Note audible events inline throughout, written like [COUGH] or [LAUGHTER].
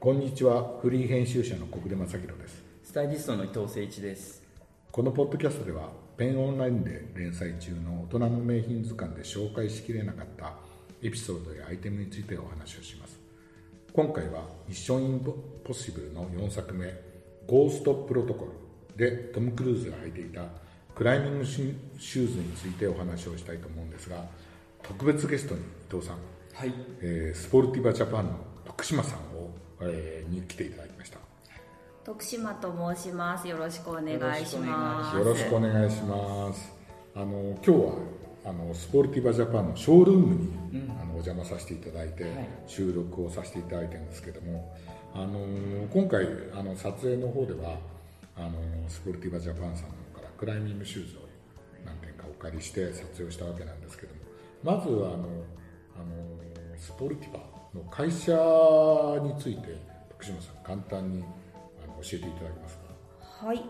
こんにちは。フリー編集者の小暮正弘です。スタイリストの伊藤誠一です。このポッドキャストではペンオンラインで連載中の大人の名品図鑑で紹介しきれなかったエピソードやアイテムについてお話をします。今回はミッションインポッシブルの4作目ゴーストプロトコルでトム・クルーズが履いていたクライミングシューズについてお話をしたいと思うんですが特別ゲストに伊藤さん、はい。えースポルティバジャパンの徳島さんを、えーに来ていただきました徳島と申します。よろしくお願いします。よろしくお願いします。あの今日はあのスポルティバジャパンのショールームに、あのお邪魔させていただいて、はい収録をさせていただいてるんですけども、あの今回あの撮影の方ではあのスポルティバジャパンさんの方からクライミングシューズを何点かお借りして撮影をしたわけなんですけども、まずはあのあのスポルティバの会社について徳島さん簡単にあの教えていただけますか？はい。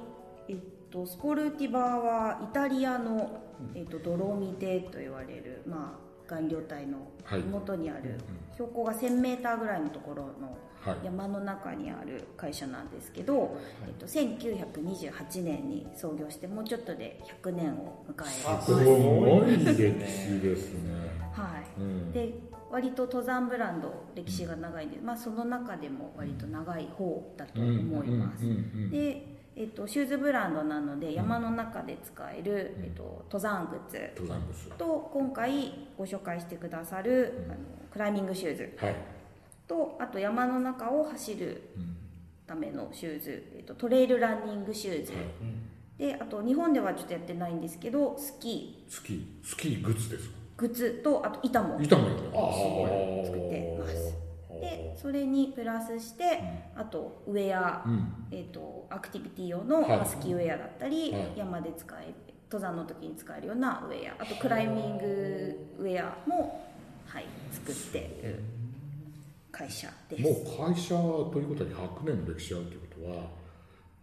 えっとスポルティバはイタリアのえっとドロミテと言われるまあ岩稜帯のはい麓にある、標高が1000メーターぐらいのところのはい山の中にある会社なんですけど、えっと1928年に創業してもうちょっとで100年を迎えます。すごい歴史ですね。はい。うんで割と登山ブランド歴史が長いんで、まあ、その中でも割と長い方だと思います、で、えっと、シューズブランドなので山の中で使える、えっと、登山靴。と今回ご紹介してくださる、あのクライミングシューズ。はい。とあと山の中を走るためのシューズ、えっと、トレイルランニングシューズ、であと日本ではちょっとやってないんですけどスキスキー、スキー靴ですか？ー靴とあと板も板もやってる。あすごい作ってます。でそれにプラスして、あとウェア、うん。えー、とアクティビティ用の、はいまあスキーウェアだったり、はい。山で使える登山の時に使えるようなウェアあとクライミングウェアも、はい、作ってる会社です。もう会社ということは100年の歴史あるということは、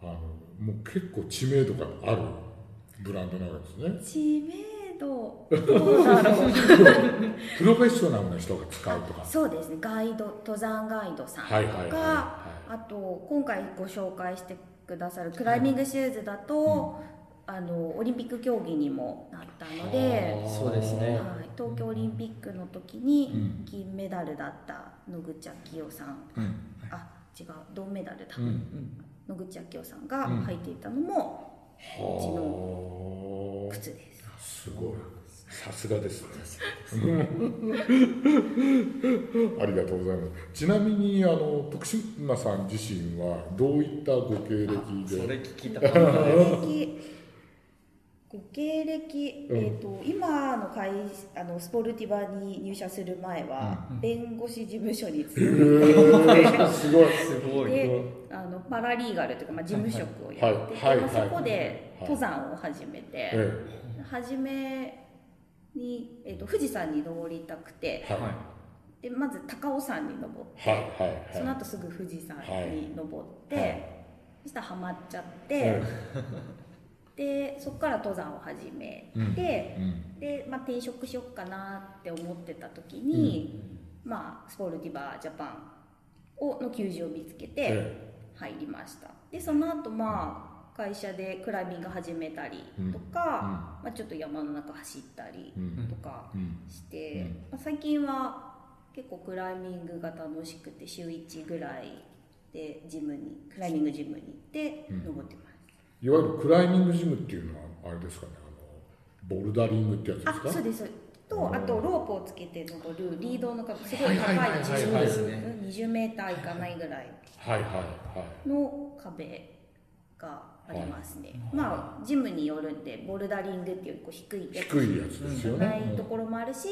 あのもう結構知名度があるブランドなわけですね。知名度どうだろうプロフェッショナルな人が使うとか。そうですね。ガイド登山ガイドさんとか、はいはいはいはあと今回ご紹介してくださるクライミングシューズだと、あのオリンピック競技にもなったので、そうですね。はい、東京オリンピックの時にうん。金メダルだった野口昭代さん、うん。あ違う。銅メダルだ、うん。野口昭代さんが履いていたのもうちのはあ。靴です、すごい。さすがですね。ありがとうございます。ちなみにあの徳島さん自身はどういったご経歴で？それ聞きたかったです [LAUGHS] 経歴うんえー、と今の会あのスポルティバに入社する前は、弁護士事務所にへ勤めていて、ーすごい。すごいであのパラリーガルというか、まあ、事務職をやってて、はいはいそこではい登山を始めて、え初めに、えー、と富士山に登りたくてえ。はい。はでまず高尾山に登って、はいはいはい。その後すぐ富士山に登って、はいそしたらハマっちゃって、えでそこから登山を始めて、うんうん。で、まあ、転職しよっかなって思ってた時に、まあ、スポルティバジャパンをの求人を見つけてえ入りました。でその後まあ会社でクライミング始めたりとか、まあ、ちょっと山の中走ったりうん。とかうん。して、まあ、最近は結構クライミングが楽しくて週1ぐらいでジムにクライミングジムに行って登ってます、いわゆるクライミングジムっていうのはあれですかねあのボルダリングってやつであすか？そうですとあとロープをつけて登るリードの壁すごい高いはいはい。はいはい10はいですね。20メーターいかないぐらいはいはいはいの壁がありますね、まあジムによるんでボルダリングっていうこう低いやつ。低いやつですよないねところもあるし、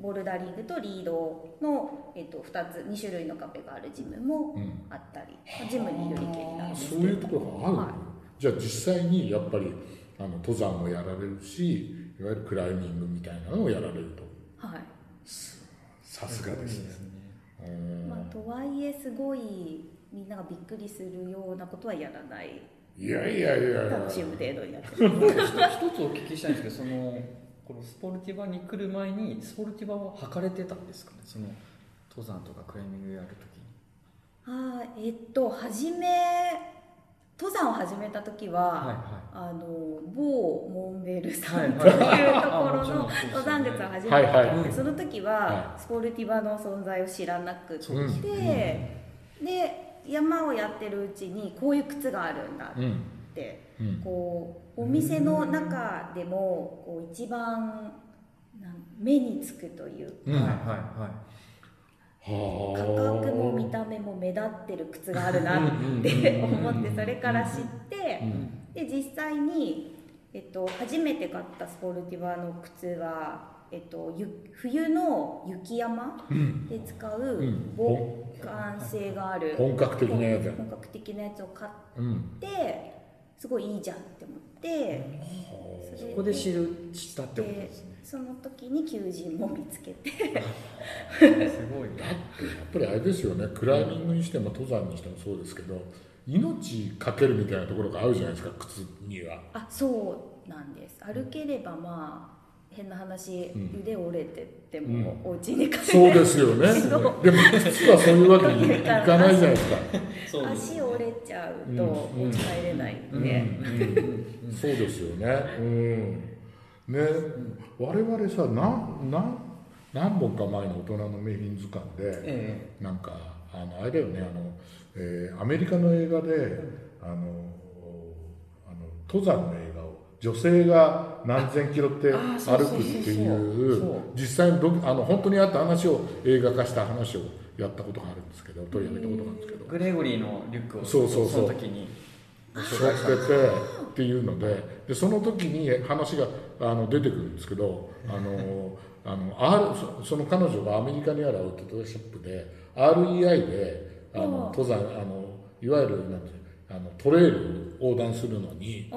ボルダリングとリードの、えっと2つ2種類の壁があるジムもうんあったり、まあジムによりけりなんですけどそういうところがある、はいじゃあ実際にやっぱりあの登山もやられるしいわゆるクライミングみたいなのをやられると。はい。さすがですね。うん。まあ、とはいえすごいみんながびっくりするようなことはやらない。いやいやいやいや。楽しむ程度にやって一つお聞きしたいんですけどそのこのスポルティバに来る前にスポルティバは履かれてたんですかね？その登山とかクライミングやるときに。あーえっと初め登山を始めた時は、はいはあの某モンベルさんとはいいうとこあろの登山靴を始めた時、はいはい。その時ははスポルティバの存在を知らなくて、で山をやってるうちにこういう靴があるんだうんって、うん。こうお店の中でもこう一番目につくといううん。いはいはい価格も見た目も目立ってる靴があるなって思ってそれから知ってで実際に、えっと、初めて買ったスポルティバの靴は、えっと、冬の雪山で使う防寒性がある本格的なやつ本格的なやつを買ってすごいいいじゃんって思ってそこで知る知ったってことですねその時に求人も見つけて。すごいな。やっぱりあれですよね。クライミングにしても登山にしてもそうですけど命かけるみたいなところがあるじゃないですか靴には。あそうなんです。歩ければまあ変な話、うん腕折れてっても、お家に帰れそうですよね。でも靴はそういうわけにいかないじゃないですか。そうです足折れちゃうとうん。お家帰れないんうん。で、うん。そうですよね。うんね。我々さ何何何本か前の大人の名品図鑑でえなんかあのあれだよねあの、えーアメリカの映画であのあの登山の映画を女性が何千キロって歩くっていそう。う実際のあの本当にあった話を映画化した話をやったことがあるんですけど取り上げたことがあるんですけど。えグレゴリーのリュックをそうそうそう。の時にご背紹介した負っててっていうのででその時に話があの出てくるんですけどあのあの R そその彼女がアメリカにあるアウトドアショップで REI であの登山あのいわゆるなんてあのトレイル横断するのに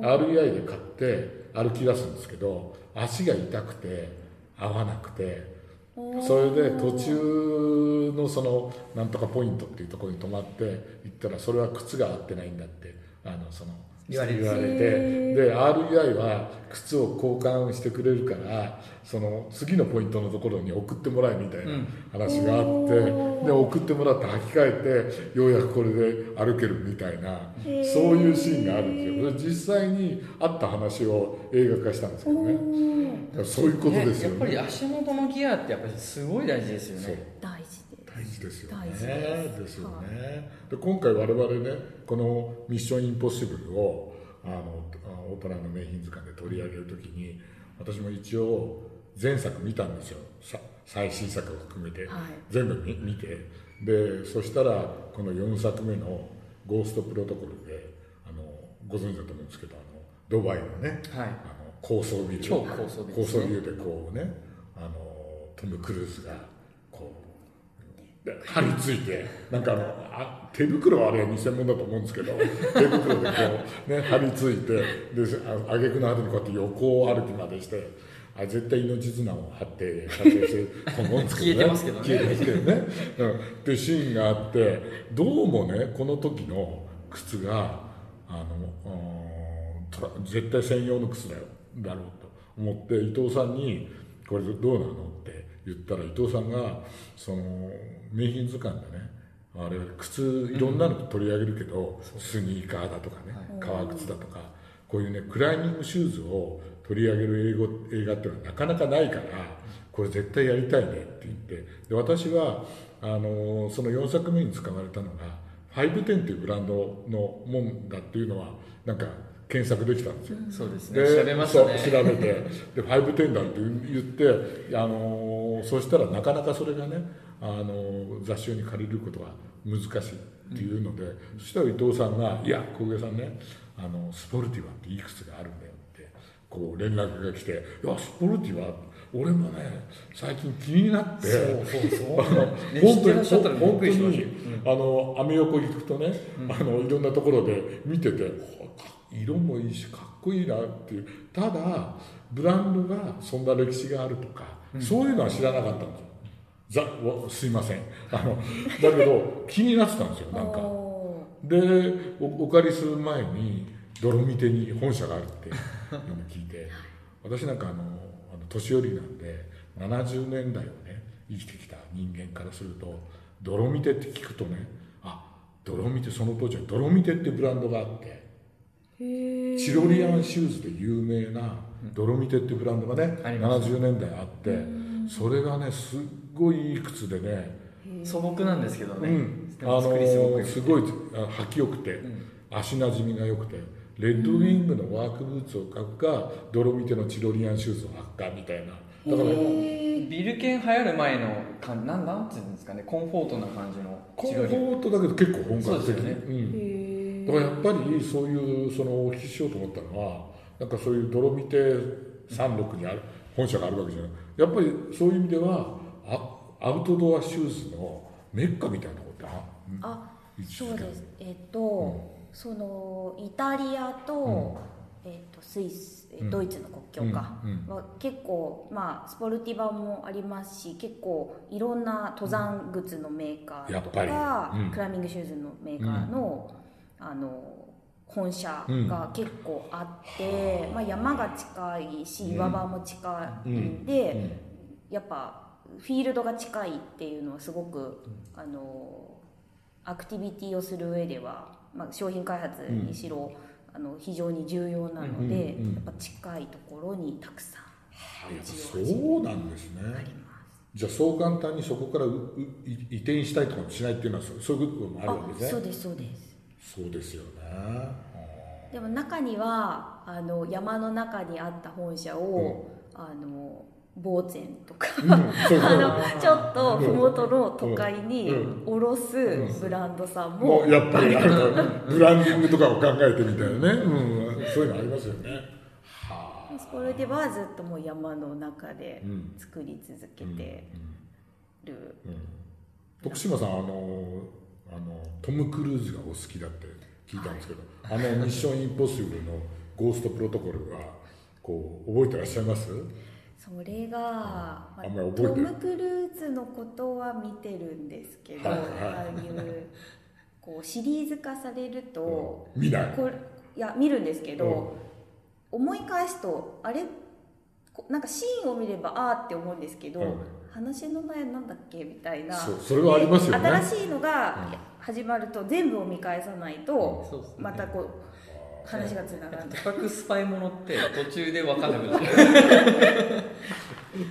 REI で買って歩き出すんですけど足が痛くて合わなくてそれで途中のそのなんとかポイントっていうところに止まって行ったらそれは靴が合ってないんだってあのその言われる言われて。で REI は靴を交換してくれるからその次のポイントのところに送ってもらえみたいなうん。話があって、おー。で送ってもらって履き替えてようやくこれで歩けるみたいなそういうシーンがあるんですよ。で実際にあった話を映画化したんですけどね。おー。だからそういうことですよね。やっぱり足元のギアってやっぱりすごい大事ですよね。大事事ですよね。でですよね。で今回我々ねこの「ミッションインポッシブルを」あのあ大人の名品図鑑で取り上げる時に私も一応前作見たんですよ。さ最新作を含めて、はい。全部見見て。でそしたらこの4作目の「ゴーストプロトコルで」あのご存知だと思うんですけどあのドバイのねはい。あの高層ビル。超高層ビルね。層ビルでこうねあのトム・クルーズが張り付いてなんかあのあ手袋はあれは偽物だと思うんですけど [LAUGHS] 手袋でこうね張り付いてであ挙句の果てにこうやって横歩きまでしてあ絶対命綱を張って撮影すると思うんですけどね。[LAUGHS] 消えてますけどね。消えてますけどね、うん、ってシーンがあってどうもねこの時の靴があの絶対専用の靴だよだろうと思って伊藤さんに「これどうなの?」って言ったら伊藤さんがその名品図鑑でね。我々靴いろんなの取り上げるけど、スニーカーだとかね、革靴だとかこういうねクライミングシューズを取り上げる英語映画っていうのはなかなかないからこれ絶対やりたいねって言って。で私はあのその4作目に使われたのが510っていうブランドのもんだっていうのはなんか検索できたんですよ。そうですね。で調べましたね。そう調べて。で510だって言って、あのーそしたらなかなかそれがね、あのー雑誌に借りることが難しいっていうので、そしたら伊藤さんが「いや小暮さんねあのスポルティバっていくつがあるんだよ」ってこう連絡が来て「いやスポルティバ俺もね最近気になって」そうそうそう。あのね本当にあのアメ横行くとね、あのいろんなところで見てて色もいいしかっこいいなっていう。ただブランドがそんな歴史があるとか、そういうのは知らなかったんですよ。ざわすいません。あのだけど [LAUGHS] 気になってたんですよなんか。おでおお借りする前に泥見てに本社があるっていうのを聞いて。私なんかあのあの年寄りなんで70年代をね生きてきた人間からすると泥見てって聞くとねドロミテその当時はドロミテってブランドがあってチロリアンシューズで有名なドロミテってブランドがね、あります。70年代あってそれがねすっごいいい靴でね、素朴なんですけどね、うん、あのでも作りすごいあ履きよくて、足なじみが良くてレッドウィングのワークブーツを履くか、ドロミテのチロリアンシューズを履くかみたいな。だからビルケン流行る前のかんなんなんていうんですかねコンフォートな感じのコンフォートだけど結構本格的。そうですよね。うんだからやっぱりそういうそのお聞きしようと思ったのはなんかそういうドロミテ36にある本社があるわけじゃない。やっぱりそういう意味ではあアウトドアシューズのメッカみたいなことってあそうです。えっと、そのイタリアと、えっとスイスドイツの国境か。うん。うん。は結構まあスポルティバもありますし結構いろんな登山靴のメーカーとか、うん。クライミングシューズのメーカーの、あの本社が結構あって、まあ、山が近いし岩場も近いんで、やっぱフィールドが近いっていうのはすごく、あのアクティビティをする上では、まあ、商品開発にしろ、あの非常に重要なので、うん。うん。うん。やっぱ近いところにたくさんはいそうなんですね。じゃあそう簡単にそこから移転したいとかもしないっていうのはそそういうこともあるわけですね。そうですそうですそうですよね。でも中にはあの山の中にあった本社を、あのボーツェンとか、うん。そうそう。[LAUGHS] あのちょっと麓の都会にうん。卸すブランドさんももうやっぱりなんかブランディングとかを考えてみたいなね、うん、そういうのありますよね。はあ。スポルティバはずっともう山の中でうん。作り続けてる、うん。徳島さんあのあのトム・クルーズがお好きだって聞いたんですけど、あの「ミッション・インポッシブル」の「ゴースト・プロトコル」はこう覚えてらっしゃいます？それが、まあトム・クルーズのことは見てるんですけど、はい。はいああいうこうシリーズ化されると、見ない。これいや見るんですけど、思い返すとあれ？こなんかシーンを見ればああって思うんですけど、うん。話の内容なんだっけみたいな。そうそれはありますよね。で新しいのが始まると全部を見返さないと、そうですね。またこう話がつながらない。とかくスパイものって途中で分かんなくなっちゃう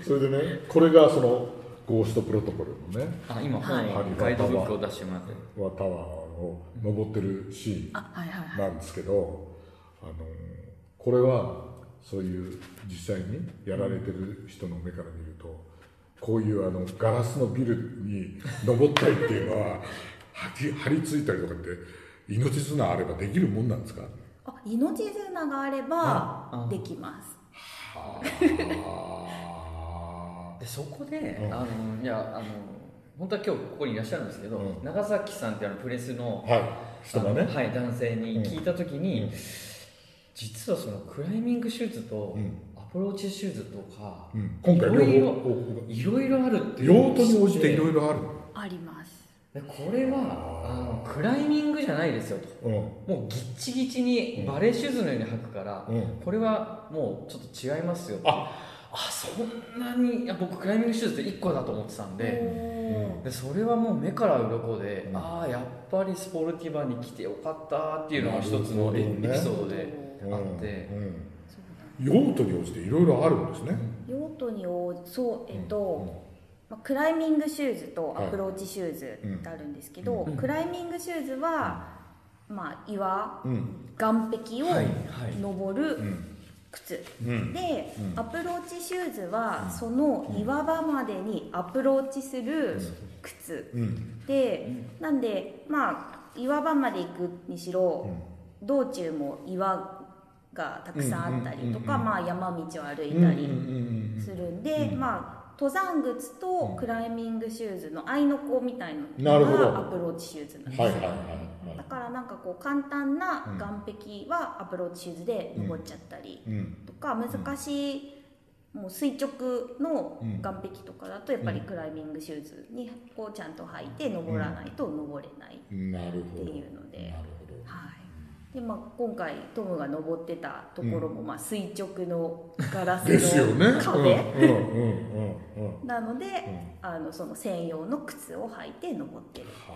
それでねこれがその「ゴースト・プロトコル」のねあ今はい。ガイドブックを出してもらって。はタワーを登ってるシーンあはいはいはい。なんですけど、あのこれはそういう実際にやられてる人の目から見るとこういうあのガラスのビルに登ったりっていうのは [LAUGHS] 張り張り付いたりとかって命綱あればできるもんなんですか？あ命綱があればあできます。はあ。でそこで、うん。あのいやあの本当は今日ここにいらっしゃるんですけど、うん。長崎さんってあのプレスのはい。人がね。あのはい、男性に聞いた時に、うん実はそのクライミングシューズとうん。アプローチシューズとか、うん。今回いろいろ両方いろいろあるっていう用途に応じていろいろある。あります。でこれはあのクライミングじゃないですよと。うん。もうギッチギチにバレエシューズのように履くから、うん。これはもうちょっと違いますよあ。あそんなにいや僕クライミングシューズって1個だと思ってたんで。でそれはもう目から鱗で、うん。ああやっぱりスポルティバに来てよかったっていうのが一つのエ,、ピソードであって、用途に応じていろいろあるんですね、用途に応じそうえっと、うんまあ、クライミングシューズとアプローチシューズってあるんですけど、うん。クライミングシューズは、まあ、岩うん。岸壁をはいはい。登るうん。靴、うん。で、うん。アプローチシューズはその岩場までにアプローチする靴。うん。でなんでまあ岩場まで行くにしろ、道中も岩がたくさんあったりとか、まあ、山道を歩いうんたりうんするんで、うん。まあ登山靴とクライミングシューズの合いの子みたいなのがアプローチシューズなんですよ、だからなんかこう簡単な岩壁はアプローチシューズで登っちゃったりうん。とか難しいもう垂直の岩壁とかだとやっぱりクライミングシューズにこうちゃんと履いて登らないと登れないっていうので、はいでまあ、今回トムが登ってたところもまあ垂直のガラス窓ですよね。の壁、うんうんうんうんなので、あのその専用の靴を履いて登ってる。は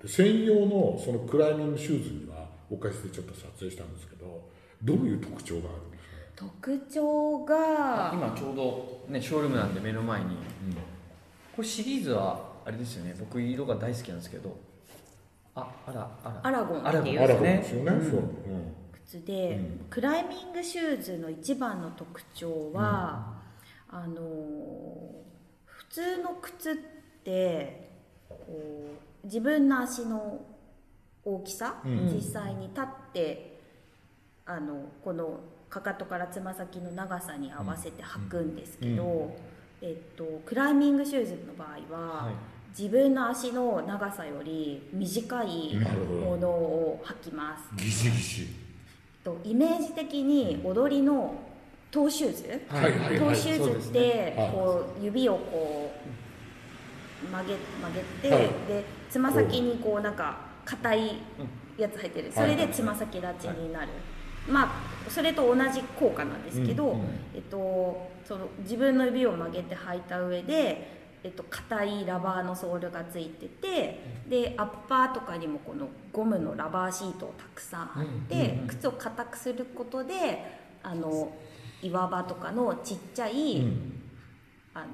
あ。で専用のそのクライミングシューズにはお貸しでちょっと撮影したんですけどどういう特徴があるんですか？特徴が今ちょうどねショールームなんで目の前に。これシリーズはあれですよね。僕色が大好きなんですけどああらあら。アラゴンっていうあらこねですよね、うん。そう、うん。靴で、うん。クライミングシューズの一番の特徴は、あのー普通の靴ってこう自分の足の大きさ、うん。実際に立ってあのこのかかとからつま先の長さに合わせて履くんですけど、えっと、クライミングシューズの場合は、はい自分の足の長さより短いものを履きます。ギシギシ。とイメージ的に踊りのトーシューズ、はいはいはい。トーシューズってはい。こう指をこう曲げ曲げて、はい。でつま先にこうなんか硬いやつ入ってる。それでつま先立ちになる、まあそれと同じ効果なんですけど、うん。うん。えっと、その自分の指を曲げて履いた上でえっと硬いラバーのソールがついててでアッパーとかにもこのゴムのラバーシートをたくさん貼って、うんうん靴を硬くすることであの岩場とかのちっちゃい、うん。あの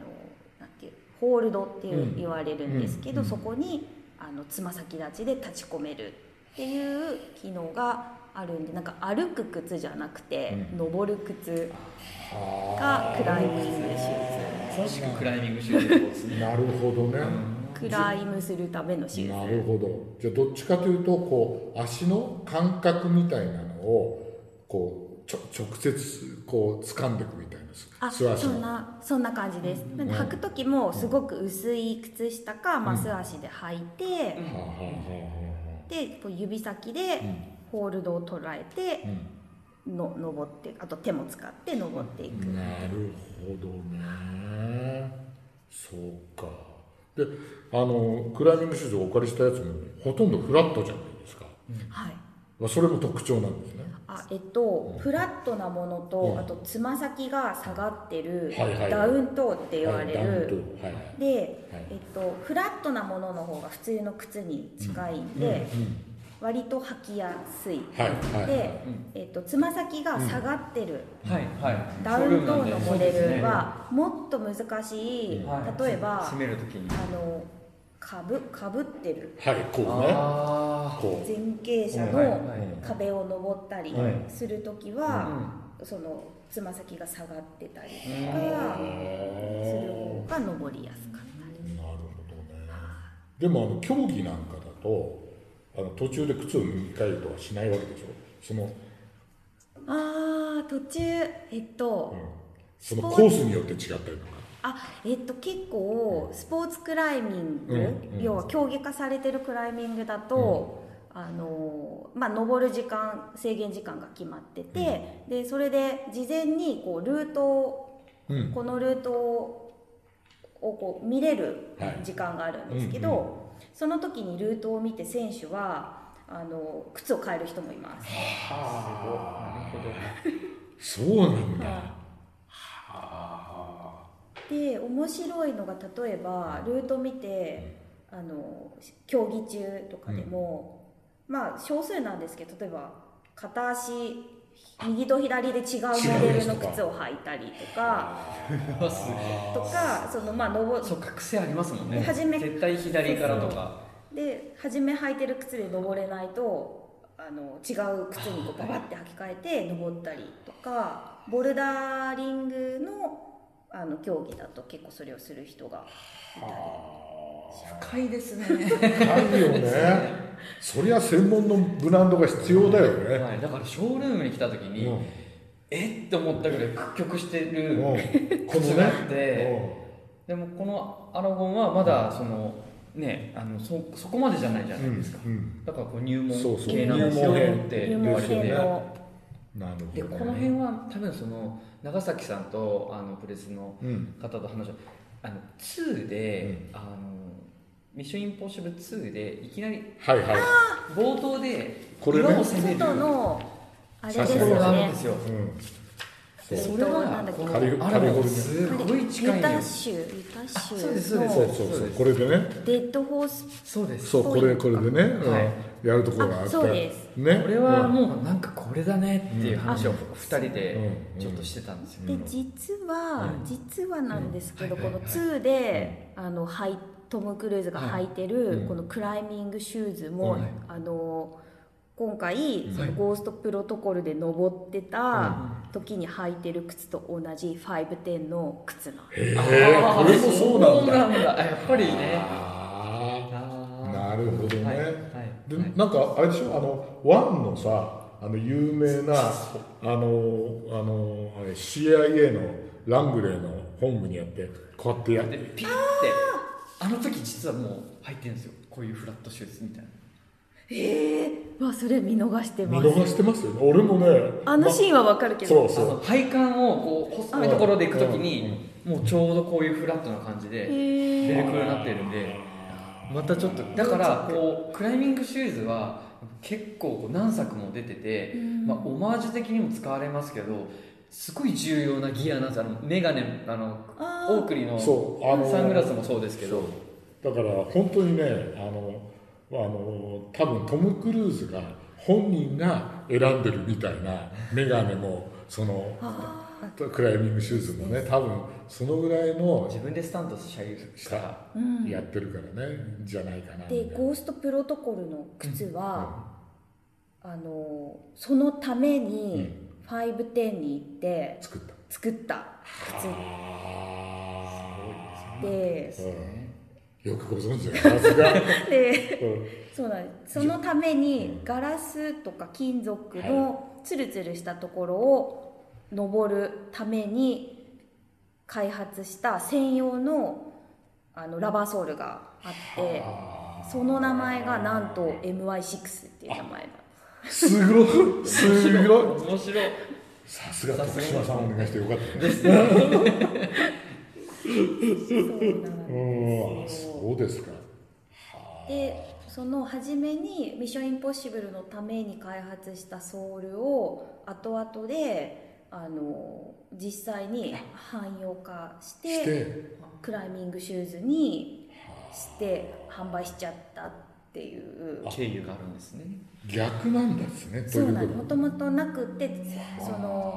なんていうホールドっていう、うん。言われるんですけど、うん。そこにあのつま先立ちで立ち込めるっていう機能があるんでなんか歩く靴じゃなくて、うん。登る靴はがクライミングシュー詳しくクライミングシューズ。ですねなるほどね、ズクライムするためのシューズ。なるほど。じゃあどっちかというとこう足の感覚みたいなのをこうちょ直接こう掴んでいくみたいなあ素足の。そんなそんな感じです、なん。で履く時もすごく薄い靴下か、まあ、素足で履いて、はあはあはでこう指先であはあホールドを捉えてうん。の登ってあと手も使って登っていく、なるほどね。そうか。であのクライミングシューズをお借りしたやつもほとんどフラットじゃないですか、はい。まあそれも特徴なんですね。あえっと、フラットなものと、うんあとつま先が下がってる、はいはい。ダウントーって言われる、トはいはい。で、はいえっと、フラットなものの方が普通の靴に近いんで、うん割と履きやすい、はいはい。で、えっと、つま先が下がってる、はいはい。ダウントーンのモデルははもっと難しい、例えば締めるに。あのかぶかぶってる。はいこうね。あこう。前傾斜はいはい。の壁を登ったりはい。する時あは、そのつま先が下がってたりとかする方が登りやすかったり。なるほどね。でもあの競技なんかだとあの途中で靴を脱ぎ替えるとはしないわけでしょ？その,、あー途中えっと、うん、そのコースによって違ったりとか。あえっと結構スポーツクライミング、うんうん。要は競技化されてるクライミングだと、あのまあ、登る時間制限時間が決まってて、でそれで事前にこうルートをうん。このルートをこう見れるはい。時間があるんですけど、うんその時にルートを見て選手はあの靴を変える人もいます。あ。なるほどそうなんだ。で面白いのが例えばルート見てあの競技中とかでも、まあ少数なんですけど例えば片足右と左で違うモデルの靴を履いたりとか。とかそのまあ登そうか癖ありますもんね。初め絶対左からとか。で初め履いてる靴で登れないとあの違う靴にこうババって履き替えて登ったりとかボルダーリングのあの競技だと結構それをする人がいたり深いですね。深いよねそりゃ専門のブランドが必要だよね、はい、だからショールームに来た時に、うん。え？って思ったぐらい屈曲してるうん。[LAUGHS] 靴があっねて、でもこのアラゴンはまだそのねあのそそこまでじゃないじゃうなんいですか、うん。だからこう入門系なんですよ入門編って言われて編のなるほど、ね、でこの辺は多分その長崎さんとあの。プレスの。うん方と話をあの2で、うあのミッションインポッシブル2でいきなりはいはい。冒頭でこれね。岩を攻める。外のあれですよこれがあるんねですよ。うん。そうそれはとなんだっけ？このカリフアラモカリフォルニア。すごい近いユタよ州ユタ州そうですそうです。のそうそうそうこれでね。デッドホースそうです。そうこれこれでね、うん。はいやるところがあって。あそうです。ね。これはうん。もうなんかこれだねっていう話をうん。二人でうん。ちょっとしてたんですよ、で実は、実はなんですけど、うんこの2で、あのはいトム・クルーズが履いてる、うん。このクライミングシューズも、はいあの今回そはいのゴーストプロトコルで登ってた時に履いてる靴と同じ510の靴なの。へえあーこれもそうなんだ。やっぱりね。ああー。なるほどね。はい。はい。ーではいなんかあれでしょ？あのワンのさあの有名なあのあの CIA のラングレーの本部にやってこうやってやって。でピッてあの時実はもう入ってるんですよ。こういうフラットシューズみたいな。ええー、わそれ見逃して見ます。逃してますよ。ね俺もねあのシーンはわかるけど、そうそう。配管をこう細いところで行く時にもうちょうどこういうフラットな感じでベルクロになってるんでまたちょっとだからこうクライミングシューズは結構こう何作も出てて、まあ、オマージュ的にも使われますけどすごい重要なギアなんですあのメガネあのあオークリーのそうあのサングラスもそうですけど。だから本当にねあのあの多分トム・クルーズが本人が選んでるみたいなメガネも [LAUGHS] そのクライミングシューズもね多分そのぐらいの自分でスタントしたりしたうん。やってるからね、じゃないかなでゴーストプロトコルの靴は、あのそのために510に行って作った。作った。靴あでーうん。よくご存知ださすが、[LAUGHS] でうん。そうなんです。そのためにガラスとか金属のツルツルしたところを登るために開発した専用のあのラバーソールがあってその名前がなんと MY6 っていう名前なんですすごい。すごい。面白い。さすが徳島さんお願いしてよかったね。そうなんうん。ですよそうですか。でその初めに「ミッションインポッシブル」のために開発したソールを後々であの実際に汎用化してして？クライミングシューズにして販売しちゃったっていう。経由があるんですね。逆なんですね。とそいうなんもと？もとなくてその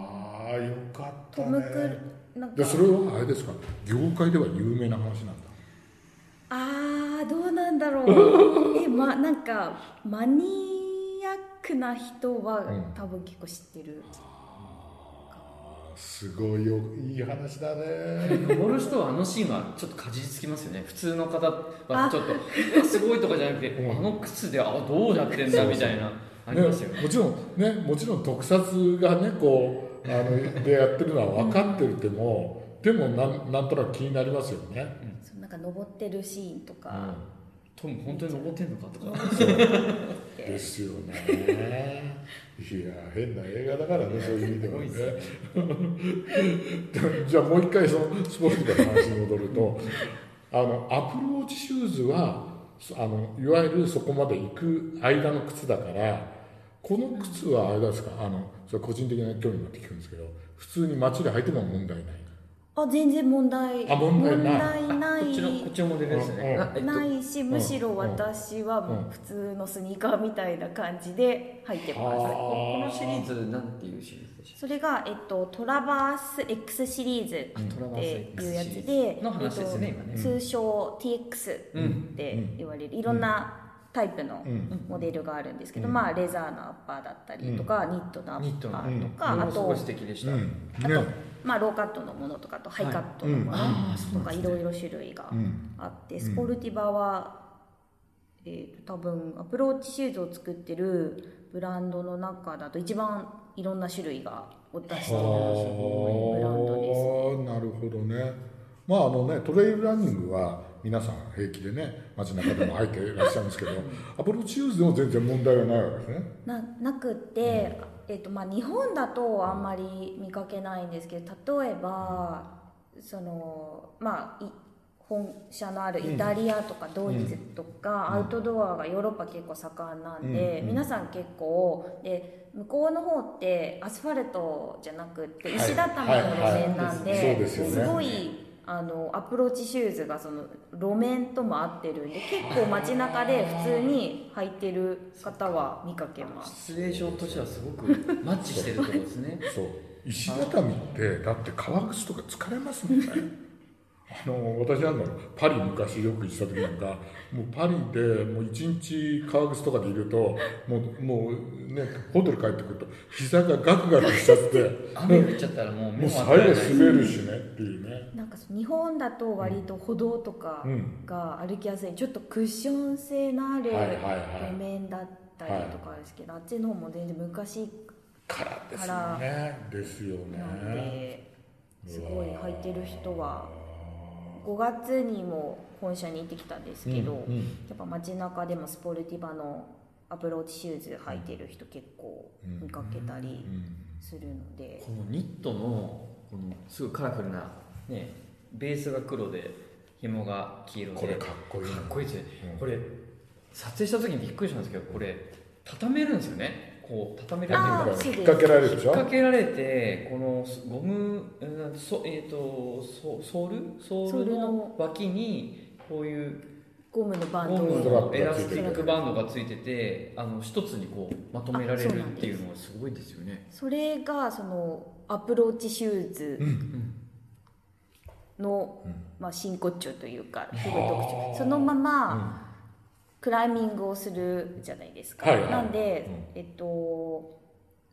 ああよかったトム・クねルなんか。でそれはあれですか？業界では有名な話なんだ。あーどうなんだろう。[LAUGHS] えまなんかマニアックな人はうん。多分結構知ってる、すごいよいい話だね。登る人はあのシーンはちょっとかじりつきますよね。普通の方はちょっとえすごいとかじゃなくてうん。あの靴であどうなってんだみたいなありますよね。もちろんねもちろん特撮がねこうあのでやってるのは分かってるても、でもなんなんとなく気になりますよね、そうなんか登ってるシーンとか、トム本当に登ってんのかとか。ですよね。いや変な映画だからねそういう意味ではね。じゃあもう一回そのスポーツの話に戻るとあのアプローチシューズはあのいわゆるそこまで行く間の靴だからこの靴はあれですか？あのそれ個人的な興味になって聞くんですけど普通に街で履いても問題ないあ全然問題あ問題ない。ない。こっちのこっちのモデルですね。うんあえっとないしむしろうん私はもう普通のスニーカーみたいな感じで履いてます、ここのシリーズなんていうシリーズでしそれが、えっと、トラバース X シリーズたトラバっースていうやつでズ。の話ですねえっ今ね。と通称 TX って言われる。いろんなタイプのうん。モデルがあるんですけど、うん。まあ、レザーのアッパーだったりとか、ニットのアッパーとか、あとこれもすごい素敵でした、うん。あと、ねまあ、ローカットのものとかあとハイカットのものとかいろいろ種類がうんあって、スポルティバは、えーと多分アプローチシューズを作ってるブランドの中だと一番いろんな種類がを出してるブランドですはあなるほどね。まああのねトレイルランニングは皆さん平気でね街中でも履いていらっしゃるんですけど [LAUGHS] アプローチシューズでも全然問題はないわけですね。ななくって、えっとまあ、日本だとあんまり見かけないんですけど例えばそのまあい本社のあるイタリアとかドイツとか、アウトドアがヨーロッパ結構盛んなんで、うん。皆さん結構で向こうの方ってアスファルトじゃなくって石畳の路面なんで、すごいあのアプローチシューズがその路面とも合ってるんで結構街中で普通に履いてる方は見かけます。シチュエーションとしてはすごくマッチしてるところですね。そう。石畳ってだって革靴とか疲れますもんねあの私あのパリ昔よく行ってた時なんかもうパリでもう一日革靴とかでいるともうもうねホテル帰ってくると膝がガクガクしちゃって。雨降っちゃったらもうもう目も当最後滑るしねっていうね。なんか日本だと割と歩道とかうん。が歩きやすい。ちょっとクッション性のあるはいはいはい。路面だったりとかですけど、あっちの方も全然昔からですよね。ですよね。すごい履いてる人は5月にも本社に行ってきたんですけど、うんうん。やっぱ街中でもスポルティバのアプローチシューズ履いてる人結構見かけたりうんするので、このニットのこのすごいカラフルなねベースが黒で紐が黄色で。これかっこいいかっこいいですね、うん。これ撮影した時にびっくりしたんですけどこれ畳めるんですよねこう畳めるっていうか引っ掛けられるでしょ？引っ掛けられてこのゴムえーそえー、とソソール？ソールのの脇にこういうゴムのバンゴドムトラッのエラスティックバンドがついててあの一つにこうまとめられるっていうのはすごいですよね。それがそのアプローチシューズうん。の、うん。まあ、真骨頂というかすごい特徴。そのまま、クライミングをするじゃないですか、はいはいなんで、えっと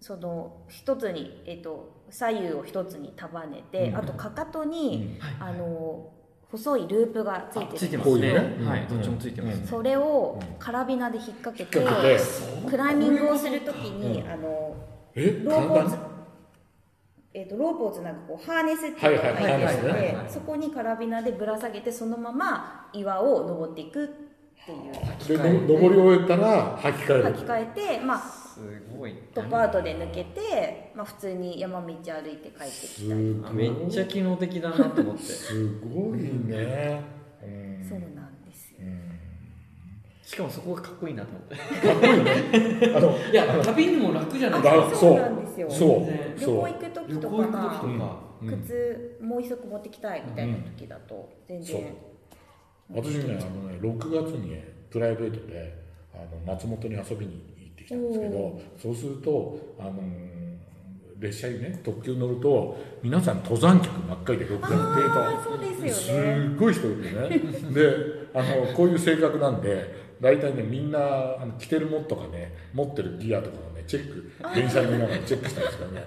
その一つに、えっと、左右を一つに束ねて、うん。あとかかとに、はいあの細いループがついあついてるんですてますね。はい、うん。どっちもついてます。ね、それをカラビナで引っ掛けてクライミングをするときに、あのえ？ロープをえっとロープをつなぐこうハーネスっていうのが入ってるのはいはいはいはいでそこにカラビナでぶら下げてそのまま岩を登っていくっていう。での登り終えたら履き替える。履き替えて、まあ、すごいトップアウトで抜けて、まあ、普通に山道歩いて帰ってきすたりごいめっちゃ機能的だなと思って。すごいね、うん。そうなんですよ。うん。しかもそこがかっこいいなと思って。かっこいいねあのいや旅にも楽じゃない。だですかそうなんですよ。そう。ね旅そう。行行く時旅とか行行く時とまか、うん。あ靴もう一足持ってきたいみたいな時だと全然、私ねあのね6月にねプライベートであの松本に遊びに行ってきたんですけどおそうするとあの列車にね特急乗ると皆さん登山客ばっかりで6月ああそうですっごい人いてね。であのこういう性格なんで大体ねみんなあの着てるものとかね持ってるギアとかをねチェック電車に見ながらチェックしたんですけどね。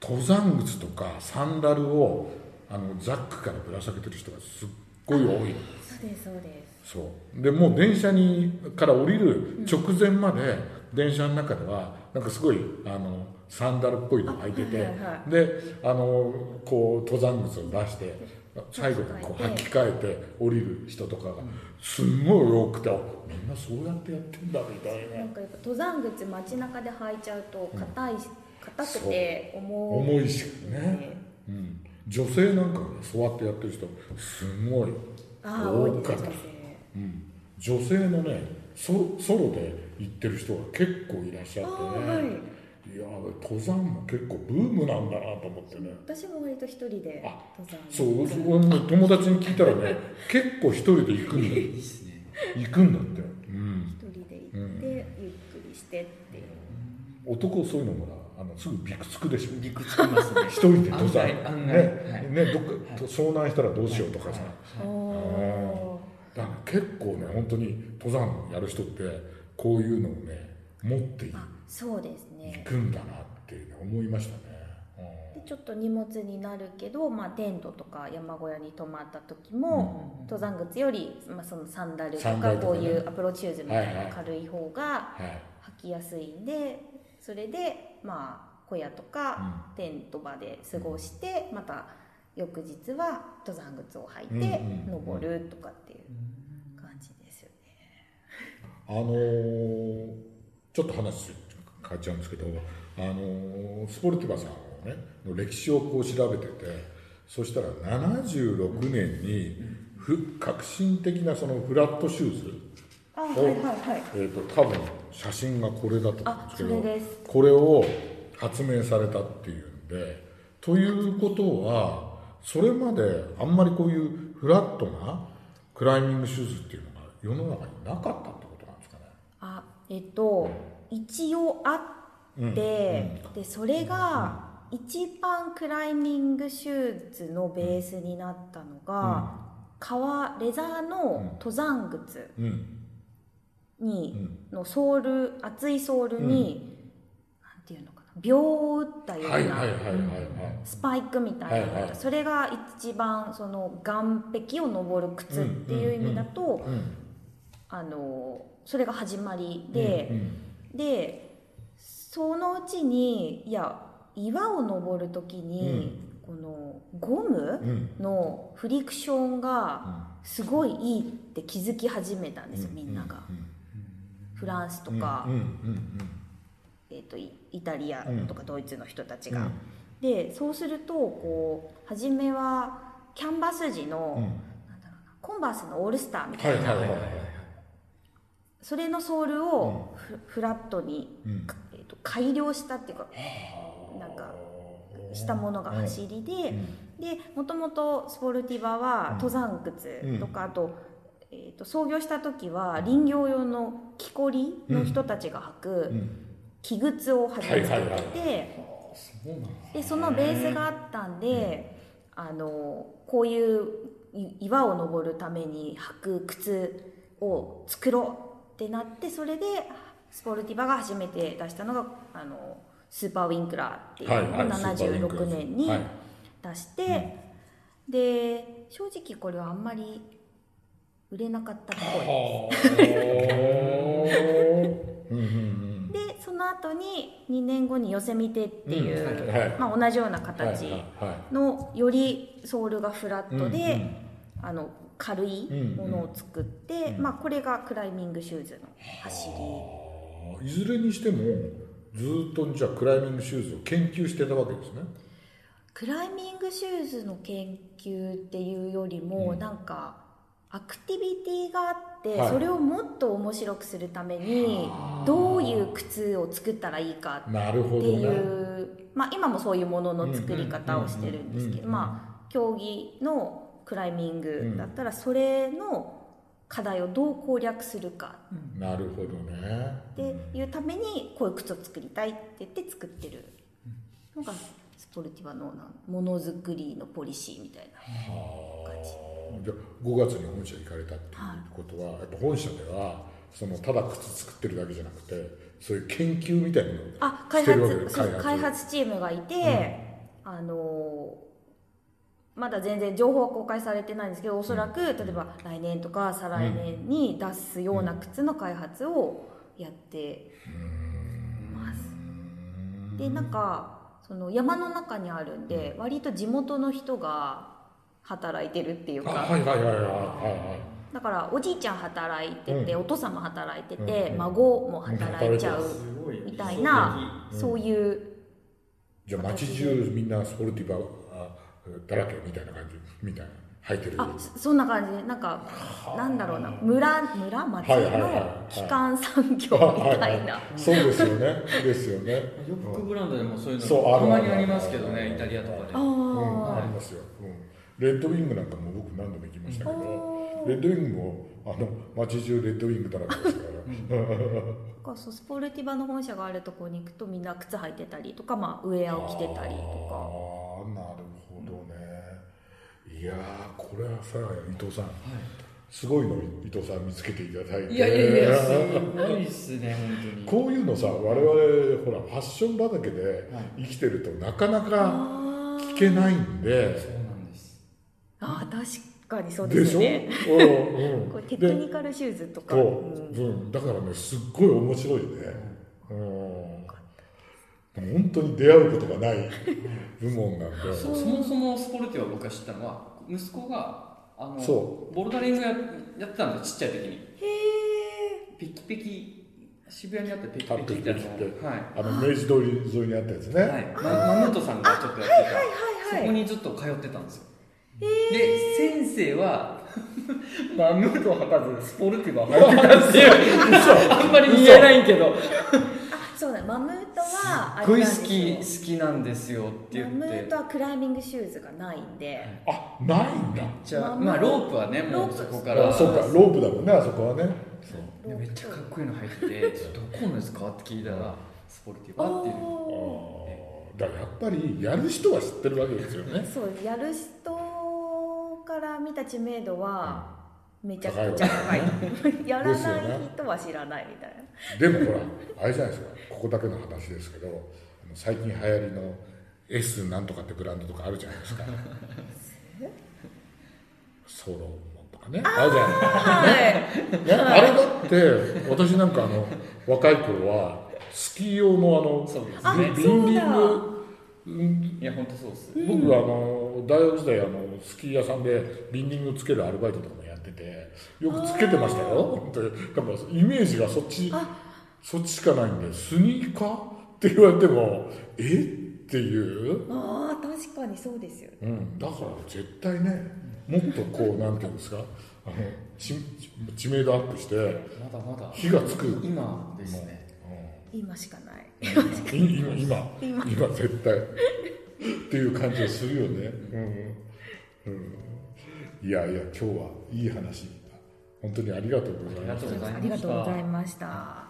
登山靴とかサンダルをあのザックからぶら下げてる人がすっごい多いですそうです。そう。でもう電車にから降りる直前まで電車の中ではなんかすごいあのサンダルっぽいの履いてて、あはいはいはであのこう登山靴を出して最後にこう履き替えて降りる人とかがすんごい多くてあみんなそうやってやってんだみたいな。なんかやっぱ登山靴街中で履いちゃうと硬いし硬くて重重いしいね、うん、女性なんかもねそうやってやってる人すごい多うん、女性のねソソロで行ってる人が結構いらっしゃってね、はい。いや登山も結構ブームなんだなと思ってね。私も割と一人であ登山。そう俺も友達に聞いたらね結構一人で行くんだ行くんだって、うん、一人で行って、ゆっくりしてっていう。男そういうのほらあのすぐびくつくでしょ。びくつきますね。[LAUGHS] 一人で登山案外案外。ね,、はい。ねどっか遭難したらどうしようとかさ、おだから結構ね本当に登山やる人ってこういうのをね持っていあそうです行ねくんだなって、ね、思いましたね、でちょっと荷物になるけど、まあ、テントとか山小屋に泊まった時も、登山靴より、まあ、そのサンダルとかね。こういうアプローチシューズみたいはいはない。軽い方がはい。履きやすいんでそれでまあ小屋とかテント場で過ごして、また翌日は登山靴を履いて登るとかっていう感じですよね。あのーちょっと話変わっちゃうんですけど、あのースポルティバさんをねの歴史をこう調べててそしたら76年にふ革新的なそのフラットシューズあはいはいはい。えー、と多分写真がこれだと思うんですけどこれを発明されたっていうんでということはそれまであんまりこういうフラットなクライミングシューズっていうのが世の中になかったってことなんですかね。あえっと一応あって、でそれが一番クライミングシューズのベースになったのが、革レザーの登山靴。うんに、のソール厚いソールに、なんていうのかな秒を打ったような、スパイクみたいなはいはい。それが一番その岸壁を登る靴っていう意味だと、うんあのそれが始まりで、うんでそのうちにいや岩を登る時に、このゴムうん。のフリクションがすごいいいって気づき始めたんですよ、みんなが、フランスとか、えー、とイイタリアとかドイツの人たちが、うん。でそうするとこう初めはキャンバス地の、うん。なんだろうなコンバースのオールスターみたいな、それのソールをフ,、フラットに、うん。えー、と改良したっていうかなんかしたものが走りで、でもともとスポルティバは登山靴とか、あと,、えー、と創業した時は林業用の木こりの人たちが履くうん。木靴を始めてて、でそのベースがあったんで、あのこういうい岩を登るために履く靴を作ろうってなってそれでスポルティバが初めて出したのがあのスーパーウィンクラーっていうのをはいはいスーパーウィンクラー。76年にはい。出して、で正直これはあんまり売れなかったっぽい。うんうんでその後に2年後にヨセミテっていう、うん。はい。まあ、同じようなはい形はいはいのよりソールがフラットで、うんうん。あの軽いものを作って、まあ、これがクライミングシューズの走り。いずれにしてもずっとじゃあクライミングシューズを研究してたわけですね。クライミングシューズの研究っていうよりも、うん。なんかアクティビティがあって、はい。それをもっと面白くするためにどういう靴を作ったらいいかなるほっていどね。う、まあ、今もそういうものの作り方をしてるんですけどうんうんうんうん。まあ競技のクライミングだったらそれの課題をどう攻略するか。なるほどね。っていうためにこういう靴を作りたいって言って作ってる。のがスポルティバのものづくりのポリシーみたいな感じ。じゃあ5月に本社行かれたっていうことは、やっぱ本社ではそのただ靴作ってるだけじゃなくてそういう研究みたいなのをしてるわけです開発。開発チームがいて、あのまだ全然情報は公開されてないんですけどおそらく、例えば来年とか再来年に出すような靴の開発をやってます。でなんかその山の中にあるんで割と地元の人が働いてるっていうあかはいはいはいはいはだからおじいちゃん働いてて、うお父さんも働いてて、うん孫も働いちゃうすごい。みたいな、うんそういう。いじゃあ街中みんなスポルティバあだらけみたいな感じみたいな。履いてる。あそそんな感じ。でなんかなんだろうな。村村町のはい基幹産業みたいな。そうですよね。ですよね。洋服ブランドでもそういうのたまにありますけどねイタリアとかで。あうん、あありますよ、うん、レッドウィングなんかも僕何度も行きましたけどレッドウィングもあの街中レッドウィングだらけですから、[LAUGHS] なんかそうスポルティバの本社があるところに行くとみんな靴履いてたりとか、まあ、ウェアを着てたりとああなるほどね。いやーこれはさ伊藤さん、すごいの伊藤さん見つけていただいて。いやいやいやすごいっすね本当に。こういうのさ我々ほらファッション畑で生きてるとなかなか聞けないんでそうなんですあ確かにそうでしょ、ですねうんうん。これテクニカルシューズとか、そう、うん。うん、だからねすっごい面白いね、うん、本当に出会うことがない部門なんで。そう。そもそもスポルティは僕が知ったのは息子があのそボルダリングややってたんですちっちゃい時に。へえペキペキ渋谷にあったペキあペキってあの。ペキペキって。はい。あの明治通り沿いにあったやつね、はい、まマムートさんがちょっとやってた、そこにずっと通ってたんですよ、で先生は [LAUGHS] マムートを履かずスポルティバを履いてたっていう。あんまり見えないけど。あそうだ。マムートはすっごい好あれなんき好きなんですよって言よって。マムートはクライミングシューズがないんで、あないんだ。じゃあまあロープはねもうそこから。あそうかロープだもんねあそこはね。そう。でめっちゃかっこいいの入ってて「[LAUGHS] どこのですか?」って聞いたら「スポルティバ」っていう。だからやっぱりやる人は知ってるわけですよね。ーそうやる人から見た知名度はめちゃくちゃ高い。やらない人は知らないみたいな。でもほらあれじゃないですか。ここだけの話ですけど最近流行りの S なんとかってブランドとかあるじゃないですか。ソロモンとかね。あるじゃないですか、ね、あれだって私なんかあの若い頃はスキー用のあのねビンディそうだ。ングうんいや本当そうっす。僕はあの大学時代あのスキー屋さんでビンディングつけるアルバイトとかもやっててよくつけてましたよ。本当に。だからイメージがそっちそっちしかないんでスニーカーって言われてもえ？っていう、あー確かにそうですよね。うん、だから絶対ねもっとこうなんていうんですか？あの知知名度アップしてまだまだ。火がつく。今ですね。今しかないい今今今今絶対っていう感じがするよね、うん。うん、いやいや今日はいい話。本当にありがとうございました。ありがとうございました。